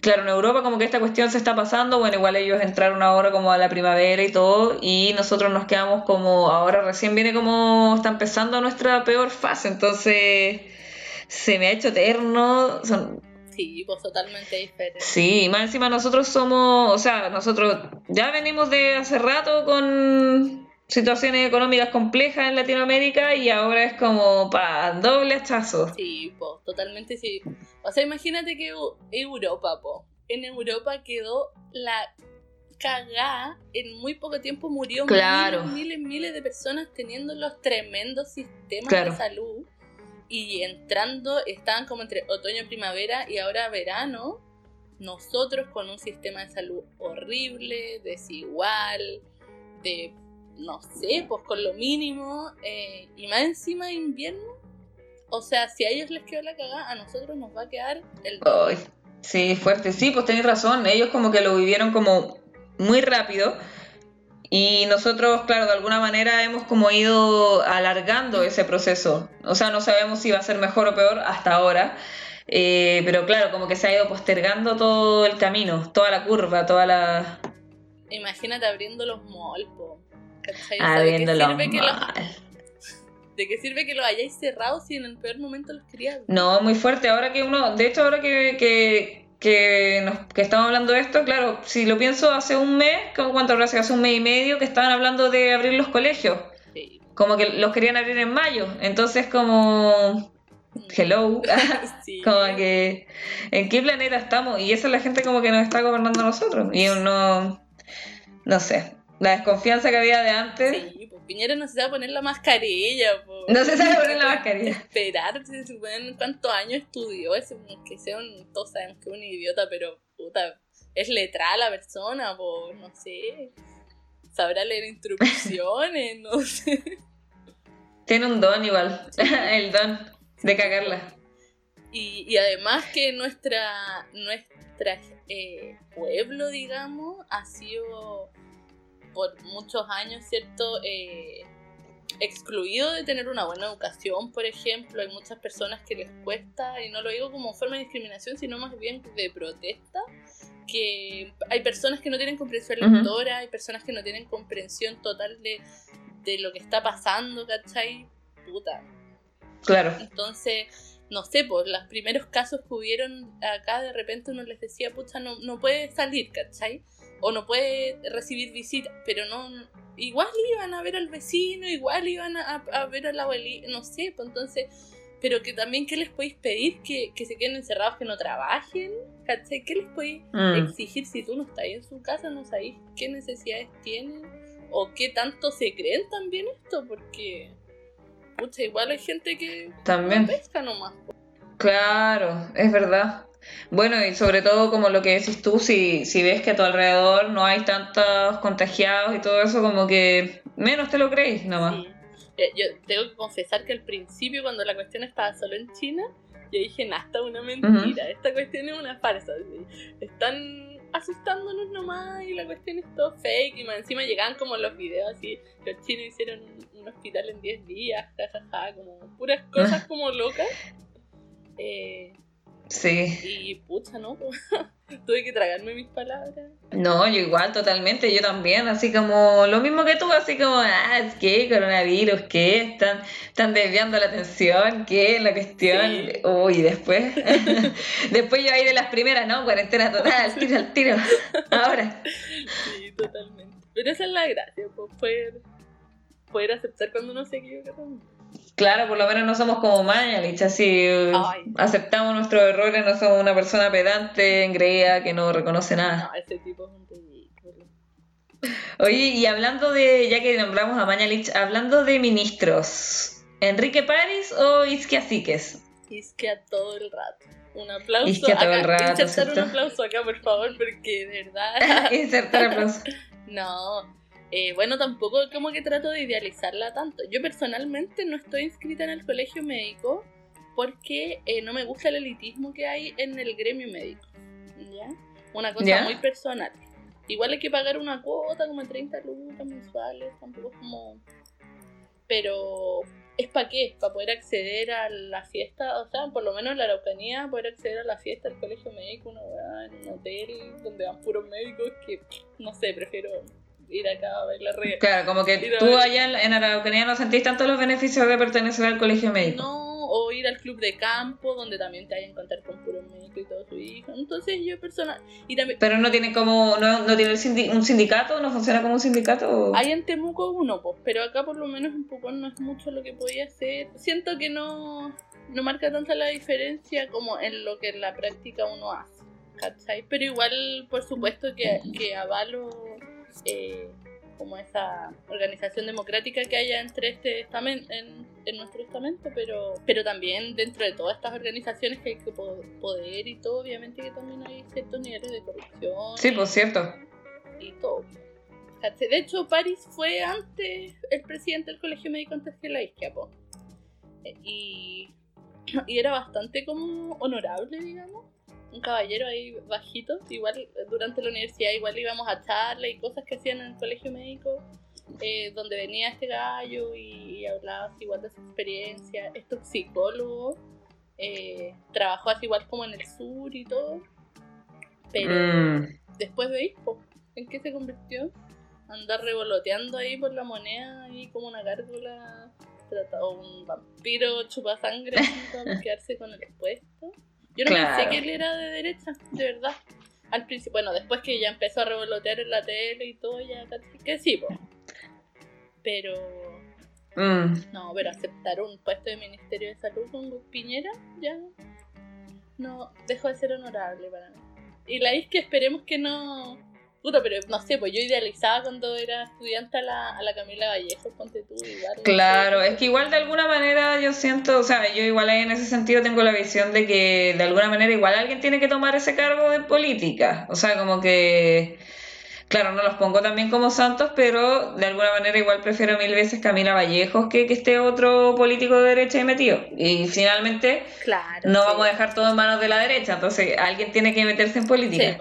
claro, en Europa como que esta cuestión se está pasando, bueno, igual ellos entraron ahora como a la primavera y todo, y nosotros nos quedamos como, ahora recién viene como, está empezando nuestra peor fase, entonces se me ha hecho eterno, son Sí, pues totalmente diferente. Sí, más encima nosotros somos, o sea, nosotros ya venimos de hace rato con situaciones económicas complejas en Latinoamérica y ahora es como para doble hachazo. Sí, pues totalmente sí. O sea, imagínate que Europa, po. En Europa quedó la cagada, en muy poco tiempo murió claro. miles, miles, miles de personas teniendo los tremendos sistemas de salud y entrando, estaban como entre otoño primavera y ahora verano, nosotros con un sistema de salud horrible, desigual, de, no sé, pues con lo mínimo, eh, y más encima invierno, o sea, si a ellos les quedó la cagada, a nosotros nos va a quedar el... Sí, fuerte, sí, pues tenéis razón, ellos como que lo vivieron como muy rápido y nosotros, claro, de alguna manera hemos como ido alargando ese proceso. O sea, no sabemos si va a ser mejor o peor hasta ahora. Eh, pero claro, como que se ha ido postergando todo el camino, toda la curva, toda la... Imagínate abriendo los malls, Abriendo los ¿De qué sirve que lo hayáis cerrado si en el peor momento los querías? No, muy fuerte. Ahora que uno, de hecho, ahora que, que, que, nos, que estamos hablando de esto, claro, si lo pienso hace un mes, ¿cuánto hace? Hace un mes y medio que estaban hablando de abrir los colegios. Como que los querían abrir en mayo. Entonces, como. Hello. [laughs] [laughs] como que. ¿En qué planeta estamos? Y esa es la gente como que nos está gobernando a nosotros. Y uno. No sé. La desconfianza que había de antes. Piñera no se sabe poner la mascarilla. No se sabe poner la mascarilla. Esperar, se supone cuántos años estudió, es que sea un, todos sabemos que es un idiota, pero puta, es letrada la persona, po, no sé. Sabrá leer instrucciones, no sé. Tiene un don igual, [laughs] el don de cagarla. Y, y además que nuestra, nuestra eh, pueblo, digamos, ha sido por muchos años, ¿cierto? Eh, excluido de tener una buena educación, por ejemplo. Hay muchas personas que les cuesta, y no lo digo como forma de discriminación, sino más bien de protesta, que hay personas que no tienen comprensión lectora, hay personas que no tienen comprensión total de, de lo que está pasando, ¿cachai? Puta. Claro. Entonces, no sé, por los primeros casos que hubieron acá, de repente uno les decía, pucha, no, no puede salir, ¿cachai? O no puede recibir visitas, pero no, igual iban a ver al vecino, igual iban a, ver a la abuelita, no sé, pues entonces, pero que también, ¿qué les podéis pedir? Que, se queden encerrados, que no trabajen, ¿cachai? ¿Qué les podéis mm. exigir si tú no estás en su casa, no sabéis qué necesidades tienen? ¿O qué tanto se creen también esto? Porque, pucha, igual hay gente que también. pesca nomás. Claro, es verdad. Bueno, y sobre todo como lo que decís tú, si, si ves que a tu alrededor no hay tantos contagiados y todo eso, como que menos te lo crees nomás. Eh, yo tengo que confesar que al principio, cuando la cuestión estaba solo en China, yo dije, nada, una mentira, esta cuestión es una farsa. Están asustándonos nomás y la cuestión es todo fake. Y más encima llegaban como los videos así, los chinos hicieron un, hospital en 10 días, jajaja, como puras cosas [laughs] como locas. Eh, Sí. Y pucha, ¿no? [laughs] Tuve que tragarme mis palabras. No, yo igual, totalmente, yo también, así como lo mismo que tú, así como, ah, es que coronavirus, ¿qué? Están, están desviando la atención, ¿qué? La cuestión, uy, después, [laughs] después yo ahí de las primeras, ¿no? Cuarentena total, tiro al tiro, ahora. Sí, totalmente. Pero esa es la gracia, pues, poder, poder aceptar cuando uno se equivoca también. Claro, por lo menos no somos como Mañalich, así aceptamos nuestros errores, no somos una persona pedante, engreída, que no reconoce nada. No, ese tipo es un ridículo. Oye, y hablando de, ya que nombramos a Mañalich, hablando de ministros, ¿Enrique París o Isquia Siques? Isquia todo el rato. Un aplauso. Isquia todo el rato. Insertar un aplauso acá, por favor, porque de verdad. [laughs] Insertar aplauso. [laughs] no, eh, bueno, tampoco como que trato de idealizarla tanto. Yo personalmente no estoy inscrita en el colegio médico porque eh, no me gusta el elitismo que hay en el gremio médico. ¿Ya? Una cosa muy personal. Igual hay que pagar una cuota como 30 lucas mensuales, tampoco es como... Pero ¿es para qué? Para poder acceder a la fiesta, o sea, por lo menos en la Araucanía, poder acceder a la fiesta del colegio médico, en un hotel donde van puros médicos que, no sé, prefiero ir acá a ver la red. Claro, como que tú allá en Araucanía no sentís tanto los beneficios de pertenecer al colegio médico. No, o ir al club de campo, donde también te hay que encontrar con puro médico y todo su hijo. Entonces yo personal... Y también, Pero no tiene como, no, no tiene un sindicato, no funciona como un sindicato. Hay en Temuco uno, pues, pero acá por lo menos un poco no es mucho lo que podía hacer. Siento que no, no marca tanta la diferencia como en lo que en la práctica uno hace. ¿Cachai? Pero igual, por supuesto que, que avalo eh, como esa organización democrática que haya entre este estamento, en, nuestro estamento, pero, pero también dentro de todas estas organizaciones que hay que poder y todo, obviamente que también hay ciertos niveles de corrupción. Sí, por cierto. Y todo. De hecho, París fue antes el presidente del Colegio Médico antes que la Isquia, eh, Y, [clears throat] y era bastante como honorable, digamos un caballero ahí bajito, igual durante la universidad igual íbamos a charla y cosas que hacían en el colegio médico, eh, donde venía este gallo y, hablaba igual de su experiencia, es psicólogo, eh, trabajó así igual como en el sur y todo, pero mm. después de Ispo, ¿en qué se convirtió? Andar revoloteando ahí por la moneda, ahí como una gárgola, o un vampiro chupasangre para [laughs] quedarse con el puesto. Yo no pensé que él era de derecha, de verdad. Al principio, bueno, después que ya empezó a revolotear en la tele y todo, ya que sí, po. Pero. Mm. No, pero aceptar un puesto de Ministerio de Salud con Piñera, ya. No, dejó de ser honorable para mí. Y la que esperemos que no Puta, pero no sé, pues yo idealizaba cuando era estudiante a la, a la Camila Vallejo, ponte tú, igual. Claro, es que igual de alguna manera yo siento, o sea, yo igual ahí en ese sentido tengo la visión de que de alguna manera igual alguien tiene que tomar ese cargo de política. O sea, como que, claro, no los pongo también como santos, pero de alguna manera igual prefiero mil veces Camila Vallejos que que esté otro político de derecha y metido. Y finalmente claro, no vamos a dejar todo en manos de la derecha, entonces alguien tiene que meterse en política.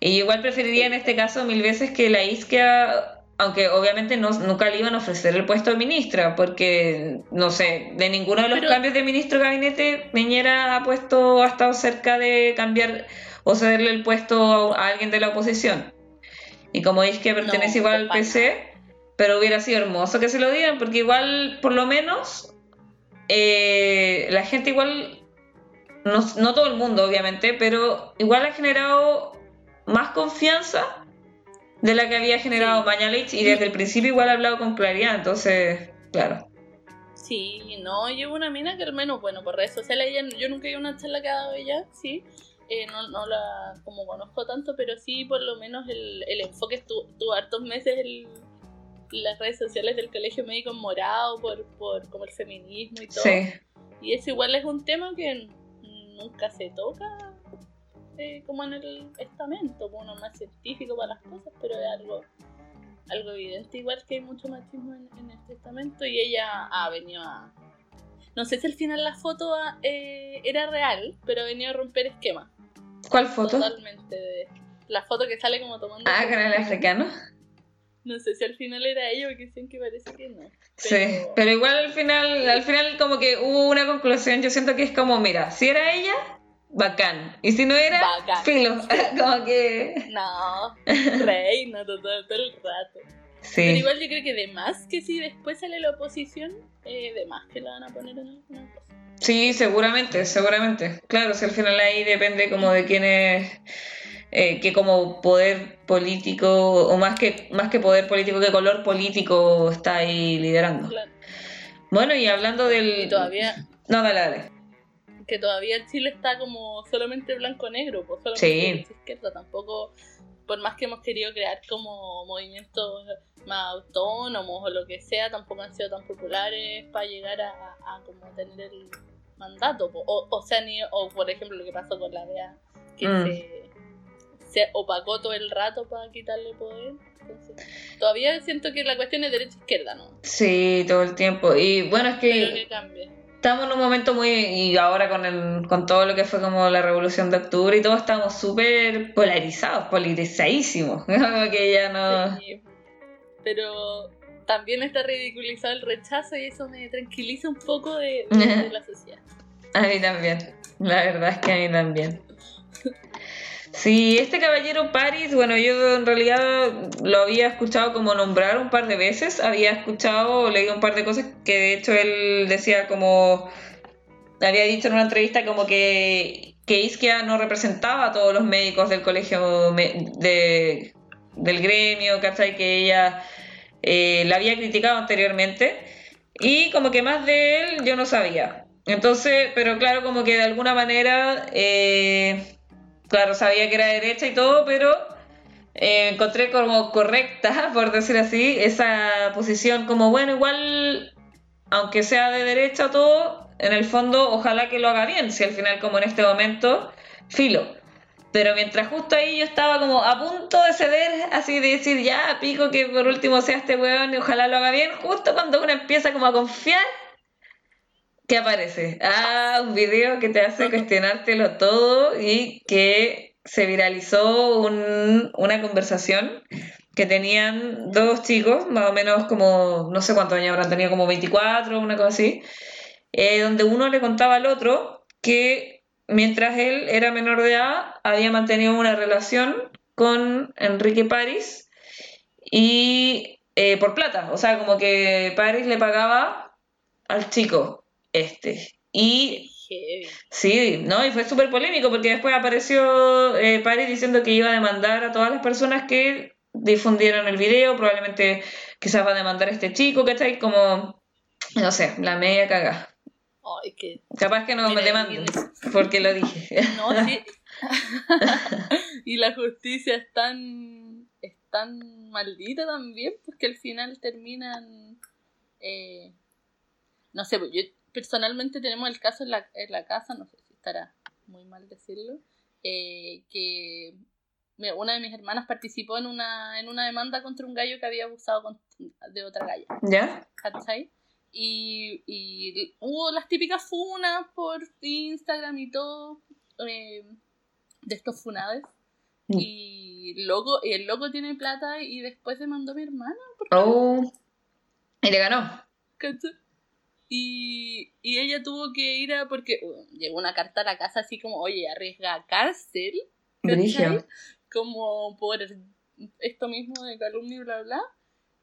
Y igual preferiría en este caso mil veces que la Isquia, aunque obviamente no, nunca le iban a ofrecer el puesto de ministra, porque, no sé, de ninguno de los cambios de ministro de gabinete, Piñera ha puesto, ha estado cerca de cambiar o cederle el puesto a alguien de la oposición. Y como Isquia pertenece igual al PC, pero hubiera sido hermoso que se lo dieran, porque igual, por lo menos, eh, la gente igual, no, no todo el mundo obviamente, pero igual ha generado más confianza de la que había generado sí. Mañalich y desde el principio igual ha hablado con claridad, entonces, claro. Sí, no, llevo una mina que al menos, bueno, por redes sociales ella, yo nunca he ido a una charla que ha dado ella, sí, eh, no, no la como conozco tanto, pero sí por lo menos el, el enfoque tuvo hartos meses el, las redes sociales del colegio médico morado por, por como el feminismo y todo. Sí. Y eso igual es un tema que nunca se toca eh, como en el estamento, uno más científico para las cosas, pero es algo, algo evidente, igual que hay mucho machismo en, en el estamento y ella ha venido a... No sé si al final la foto eh, era real, pero ha venido a romper esquema. ¿Cuál foto? Totalmente. la foto que sale como tomando... Ah, con el africano. No sé si al final era ella porque dicen que parece que no. Pero... Sí, pero igual al final, al final como que hubo una conclusión, yo siento que es como, mira, si era ella, bacán. Y si no era, Bacán. filo. [laughs] [laughs] Como que. No, reina todo, todo el rato. Pero Sí. igual yo creo que de más que si después sale la oposición, eh, de más que la van a poner en alguna cosa. Sí, seguramente, seguramente. Claro, si al final ahí depende como de quién es. eh, que como poder político, o más que, más que poder político, que color político está ahí liderando. Claro. Bueno, y hablando del. Y todavía, [laughs] No, dale, dale. Que todavía Chile está como solamente blanco-negro, pues solamente Sí. izquierda, tampoco, por más que hemos querido crear como movimientos más autónomos o lo que sea, tampoco han sido tan populares para llegar a, a como tener el mandato, po. o, o sea, ni, o por ejemplo lo que pasó con la DEA, que Mm. se, se opacó todo el rato para quitarle poder. Entonces, todavía siento que la cuestión es derecha-izquierda, ¿no? Sí, todo el tiempo. Y bueno, es Pero que que cambie. Estamos en un momento muy. Y ahora con, el, con todo lo que fue como la revolución de octubre y todo, estamos súper polarizados, polarizadísimos. [laughs] Como que ya no. Sí, pero también está ridiculizado el rechazo y eso me tranquiliza un poco de, de- de [laughs] la sociedad. A mí también. La verdad es que a mí también. Sí, este caballero Paris, bueno, yo en realidad lo había escuchado como nombrar un par de veces, había escuchado o leído un par de cosas que de hecho él decía como, había dicho en una entrevista como que, que Isquia no representaba a todos los médicos del colegio de, del gremio, ¿cachai? Que ella eh, la había criticado anteriormente y como que más de él yo no sabía. Entonces, pero claro, como que de alguna manera, eh, claro, sabía que era derecha y todo, pero eh, encontré como correcta, [laughs] por decir así, esa posición como, bueno, igual, aunque sea de derecha todo, en el fondo, ojalá que lo haga bien, si al final como en este momento, filo. Pero mientras justo ahí yo estaba como a punto de ceder, así de decir, ya, pico que por último sea este weón y ojalá lo haga bien, justo cuando uno empieza como a confiar, ¿qué aparece? Ah, un video que te hace cuestionártelo todo y que se viralizó un- una conversación que tenían dos chicos, más o menos como, no sé cuántos años habrán tenido, como 24, una cosa así, eh, donde uno le contaba al otro que mientras él era menor de edad, había mantenido una relación con Enrique París y eh, por plata, o sea, como que París le pagaba al chico este. Y. Sí, ¿no? Y fue súper polémico porque después apareció eh, Paris diciendo que iba a demandar a todas las personas que difundieron el video, probablemente quizás va a demandar a este chico, ¿cachai? Como, no sé, la media caga. Ay, que. Capaz que no Mira, me demanden porque lo dije. No, sí. [laughs] [laughs] y la justicia es tan. es tan maldita también, pues que al final terminan. eh, no sé, pues yo personalmente tenemos el caso en la, en la casa, no sé si estará muy mal decirlo, eh, que una de mis hermanas participó en una, en una demanda contra un gallo que había abusado con- de otra galla. ¿Ya? ¿cachai? Y, y hubo las típicas funas por Instagram y todo, eh, de estos funades. Mm. Y, loco, y el loco tiene plata y después demandó a mi hermana, Oh. Y le ganó. ¿cachai? Y, y ella tuvo que ir a, porque uh, llegó una carta a la casa así como, oye, arriesga cárcel, como por esto mismo de calumnia y bla bla.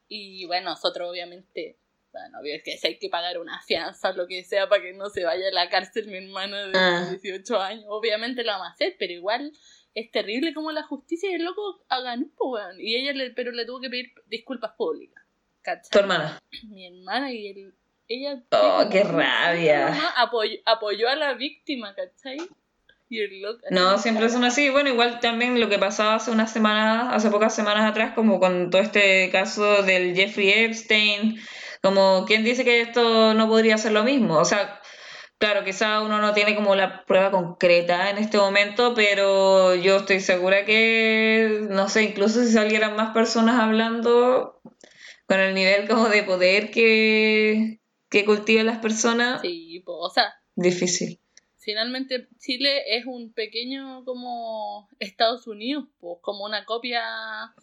Y bueno, nosotros obviamente, bueno, obvio es que si hay que pagar una fianza o lo que sea para que no se vaya a la cárcel mi hermana de Ah. 18 años, obviamente lo vamos a hacer, pero igual es terrible como la justicia y el loco ganó. Y ella le, pero le tuvo que pedir disculpas públicas. ¿cachai? Tu hermana. Mi hermana y el, ella Oh, qué rabia. apoyó, apoyó a la víctima, ¿cachai? Y el loco No, siempre son así. Bueno, igual también lo que pasaba hace unas semanas, hace pocas semanas atrás, como con todo este caso del Jeffrey Epstein, como quien dice que esto no podría ser lo mismo. O sea, claro, quizá uno no tiene como la prueba concreta en este momento, pero yo estoy segura que, no sé, incluso si salieran más personas hablando con el nivel como de poder que, que cultivan las personas, Sí, pues, o sea, difícil. finalmente Chile es un pequeño como Estados Unidos, pues como una copia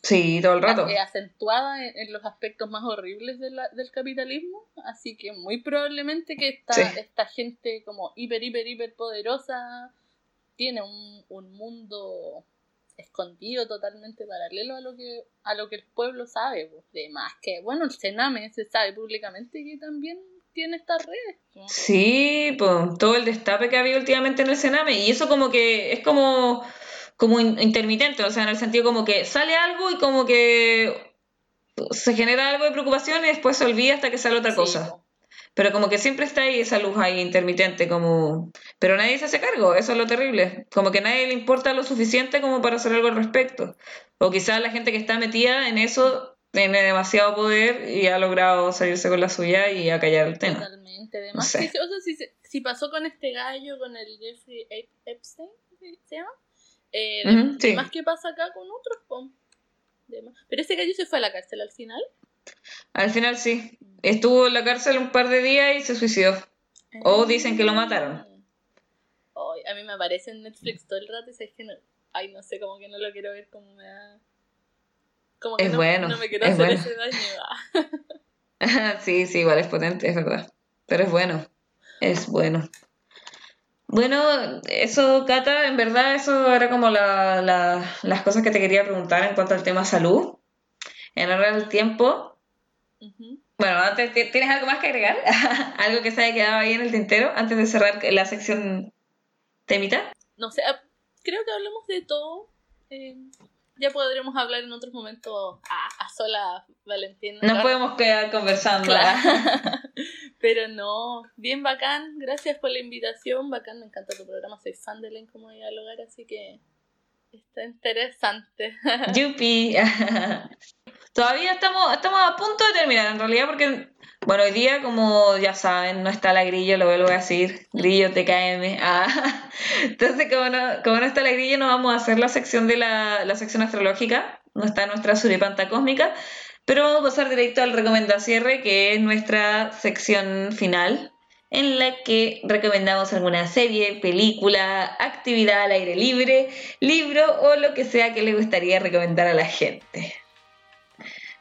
Sí, todo el rato. acentuada en, en los aspectos más horribles de la- del capitalismo, así que muy probablemente que esta, Sí. esta gente como hiper, hiper, hiper poderosa tiene un, un mundo escondido totalmente paralelo a lo que a lo que el pueblo sabe pues, de más que bueno el Sename se sabe públicamente que también tiene estas redes sí pues todo el destape que ha habido últimamente en el Sename y eso como que es como como intermitente o sea en el sentido como que sale algo y como que se genera algo de preocupación y después se olvida hasta que sale otra cosa pero como que siempre está ahí esa luz ahí intermitente, como... Pero nadie se hace cargo, eso es lo terrible. Como que a nadie le importa lo suficiente como para hacer algo al respecto. O quizás la gente que está metida en eso tiene demasiado poder y ha logrado salirse con la suya y acallar el tema. Totalmente. Además, o sea, si, si, pasó con este gallo, con el Jeffrey Epstein, ¿se llama? Eh, Más que pasa acá con otros, Pero ese gallo se fue a la cárcel al final. Al final sí. Estuvo en la cárcel un par de días y se suicidó. O dicen que lo mataron. a mí me aparece en Netflix todo el rato y es que no, ay, no sé, como que no lo quiero ver como me da... Como que es no, bueno, no me quiero hacer ese daño. [laughs] sí, sí, igual es potente, es verdad. Pero es bueno, es bueno. Bueno, eso, Cata, en verdad, eso era como la, la, las cosas que te quería preguntar en cuanto al tema salud. En al tiempo, bueno, antes, ¿tienes algo más que agregar? [laughs] ¿Algo que se haya quedado ahí en el tintero antes de cerrar la sección temita? No sé, ah, creo que hablamos de todo. Eh, ya podremos hablar en otros momentos a, a sola Valentina. No podemos quedar conversando. [laughs] Pero no, bien bacán. Gracias por la invitación. Bacán, me encanta tu programa. Soy fan de Len como dialogar, así que está interesante. [laughs] Yupi. [laughs] Todavía estamos, estamos a punto de terminar, en realidad, porque, bueno, hoy día, como ya saben, no está la grillo, lo vuelvo a decir, grillo TKM. Ah. [laughs] Entonces, como no, como no está la grillo, no vamos a hacer la sección de la, la sección astrológica, no está nuestra suripanta cósmica, pero vamos a pasar directo al recomendación que es nuestra sección final, en la que recomendamos alguna serie, película, actividad al aire libre, libro o lo que sea que le gustaría recomendar a la gente.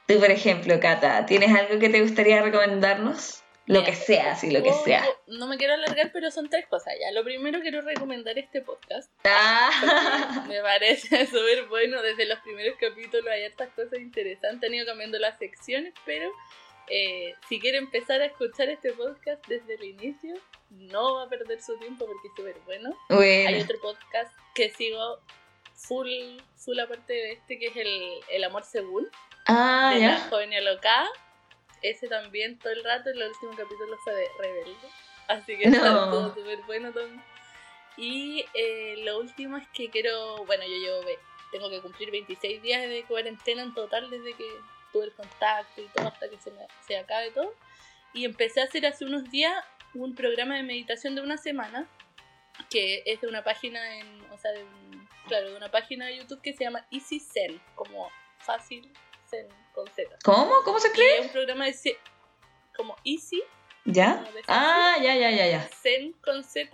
Tú, por ejemplo, Cata, ¿tienes algo que te gustaría recomendarnos? Lo que sea, sí, lo que sea. No me quiero alargar, pero son tres cosas ya. Lo primero quiero recomendar este podcast. Ah. Me parece [laughs] súper bueno. Desde los primeros capítulos hay hartas cosas interesantes. Han ido cambiando las secciones, pero eh, si quiere empezar a escuchar este podcast desde el inicio, no va a perder su tiempo porque es súper bueno. bueno. Hay otro podcast que sigo full, full aparte de este, que es el, el Amor Según. Ah, de ya. la joven loca. Ese también todo el rato, el último capítulo fue de Rebelde. Así que No. está todo súper bueno también. Y eh, lo último es que quiero, bueno, yo llevo, tengo que cumplir 26 días de cuarentena en total desde que tuve el contacto y todo hasta que se, me, se acabe todo. Y empecé a hacer hace unos días un programa de meditación de una semana que es de una página en, o sea, de un- claro, de una página de YouTube que se llama Easy Zen, como fácil Zen con Z. ¿Cómo? ¿Cómo se Y escribe? es un programa de como Easy ¿Ya? como Ah, ya, ya, ya, ya. Zen con Z.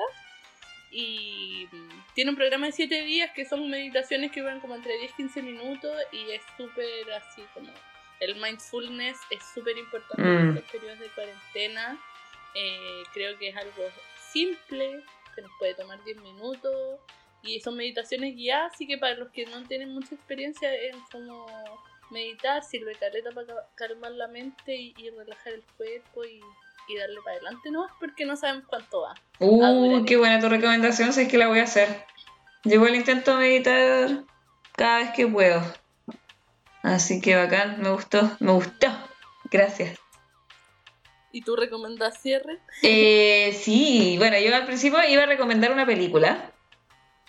Y mm, tiene un programa de 7 días que son meditaciones que van como entre 10-15 minutos y es súper así como... El mindfulness es súper importante Mm. en estos periodos de cuarentena. Eh, creo que es algo simple, que nos puede tomar 10 minutos. Y son meditaciones guiadas, así que para los que no tienen mucha experiencia en cómo meditar, sirve caleta para ca- calmar la mente y, y relajar el cuerpo y, y darle para adelante nomás, porque no sabemos cuánto va. Uh, qué buena tu recomendación, sé que la voy a hacer. Yo igual intento meditar cada vez que puedo. Así que bacán, me gustó, me gustó. Gracias. ¿Y tú recomiendas cierre? Eh, sí, bueno, yo al principio iba a recomendar una película,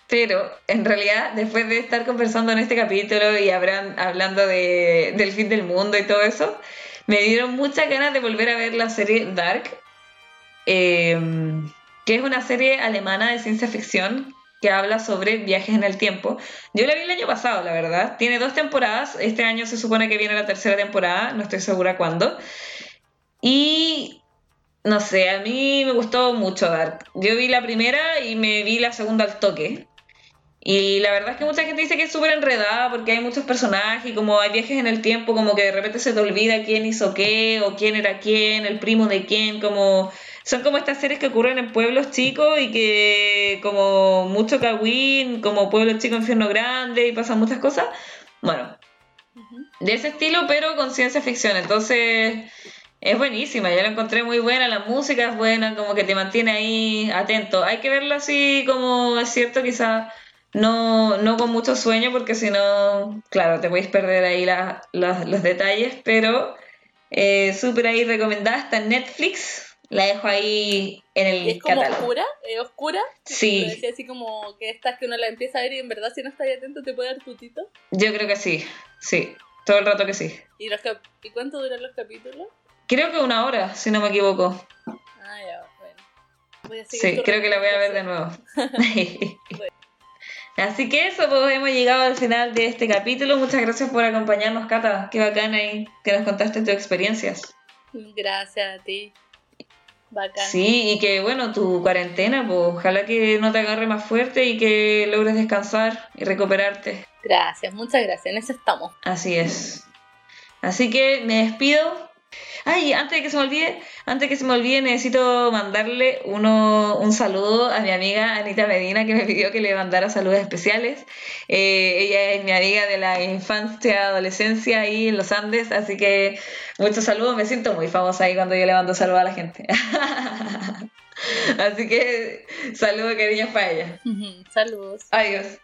pero en realidad después de estar conversando en este capítulo y habrán, hablando de, del fin del mundo y todo eso, me dieron muchas ganas de volver a ver la serie Dark, eh, que es una serie alemana de ciencia ficción que habla sobre viajes en el tiempo. Yo la vi el año pasado, la verdad. Tiene dos temporadas. Este año se supone que viene la tercera temporada, no estoy segura cuándo. Y no sé, a mí me gustó mucho Dark. Yo vi la primera y me vi la segunda al toque. Y la verdad es que mucha gente dice que es súper enredada porque hay muchos personajes y como hay viajes en el tiempo, como que de repente se te olvida quién hizo qué o quién era quién, el primo de quién, como son como estas series que ocurren en pueblos chicos y que como mucho Kawin, como pueblo chico, infierno grande y pasan muchas cosas. Bueno, de ese estilo, pero con ciencia ficción. Entonces, es buenísima, yo la encontré muy buena, la música es buena, como que te mantiene ahí atento. Hay que verla así como es cierto, quizá no, no con mucho sueño, porque si no, claro, te puedes perder ahí los detalles, pero eh, súper ahí recomendada, está en Netflix. La dejo ahí en el ¿Es como oscura? ¿Es oscura? Sí. Decía así como que estas que uno la empieza a ver y en verdad si no estás atento te puede dar tutito. Yo creo que sí, sí. Todo el rato que sí. ¿Y, los ¿Y cuánto duran los capítulos? Creo que una hora, si no me equivoco. Ah, ya, bueno. Voy a sí, creo que la voy a ver de nuevo. [laughs] [laughs] Así que eso, pues hemos llegado al final de este capítulo. Muchas gracias por acompañarnos, Cata. Qué bacana ahí que nos contaste tus experiencias. Gracias a ti. Bacán. Sí, y que bueno, tu cuarentena, pues ojalá que no te agarre más fuerte y que logres descansar y recuperarte. Gracias, muchas gracias, en eso estamos. Así es. Así que me despido. Ay, antes de que se me olvide, antes de que se me olvide, necesito mandarle uno, un saludo a mi amiga Anita Medina, que me pidió que le mandara saludos especiales. Eh, ella es mi amiga de la infancia, adolescencia ahí en los Andes, así que muchos saludos. Me siento muy famosa ahí cuando yo le mando saludos a la gente. [laughs] así que saludos, cariños para ella. [laughs] Saludos. Adiós.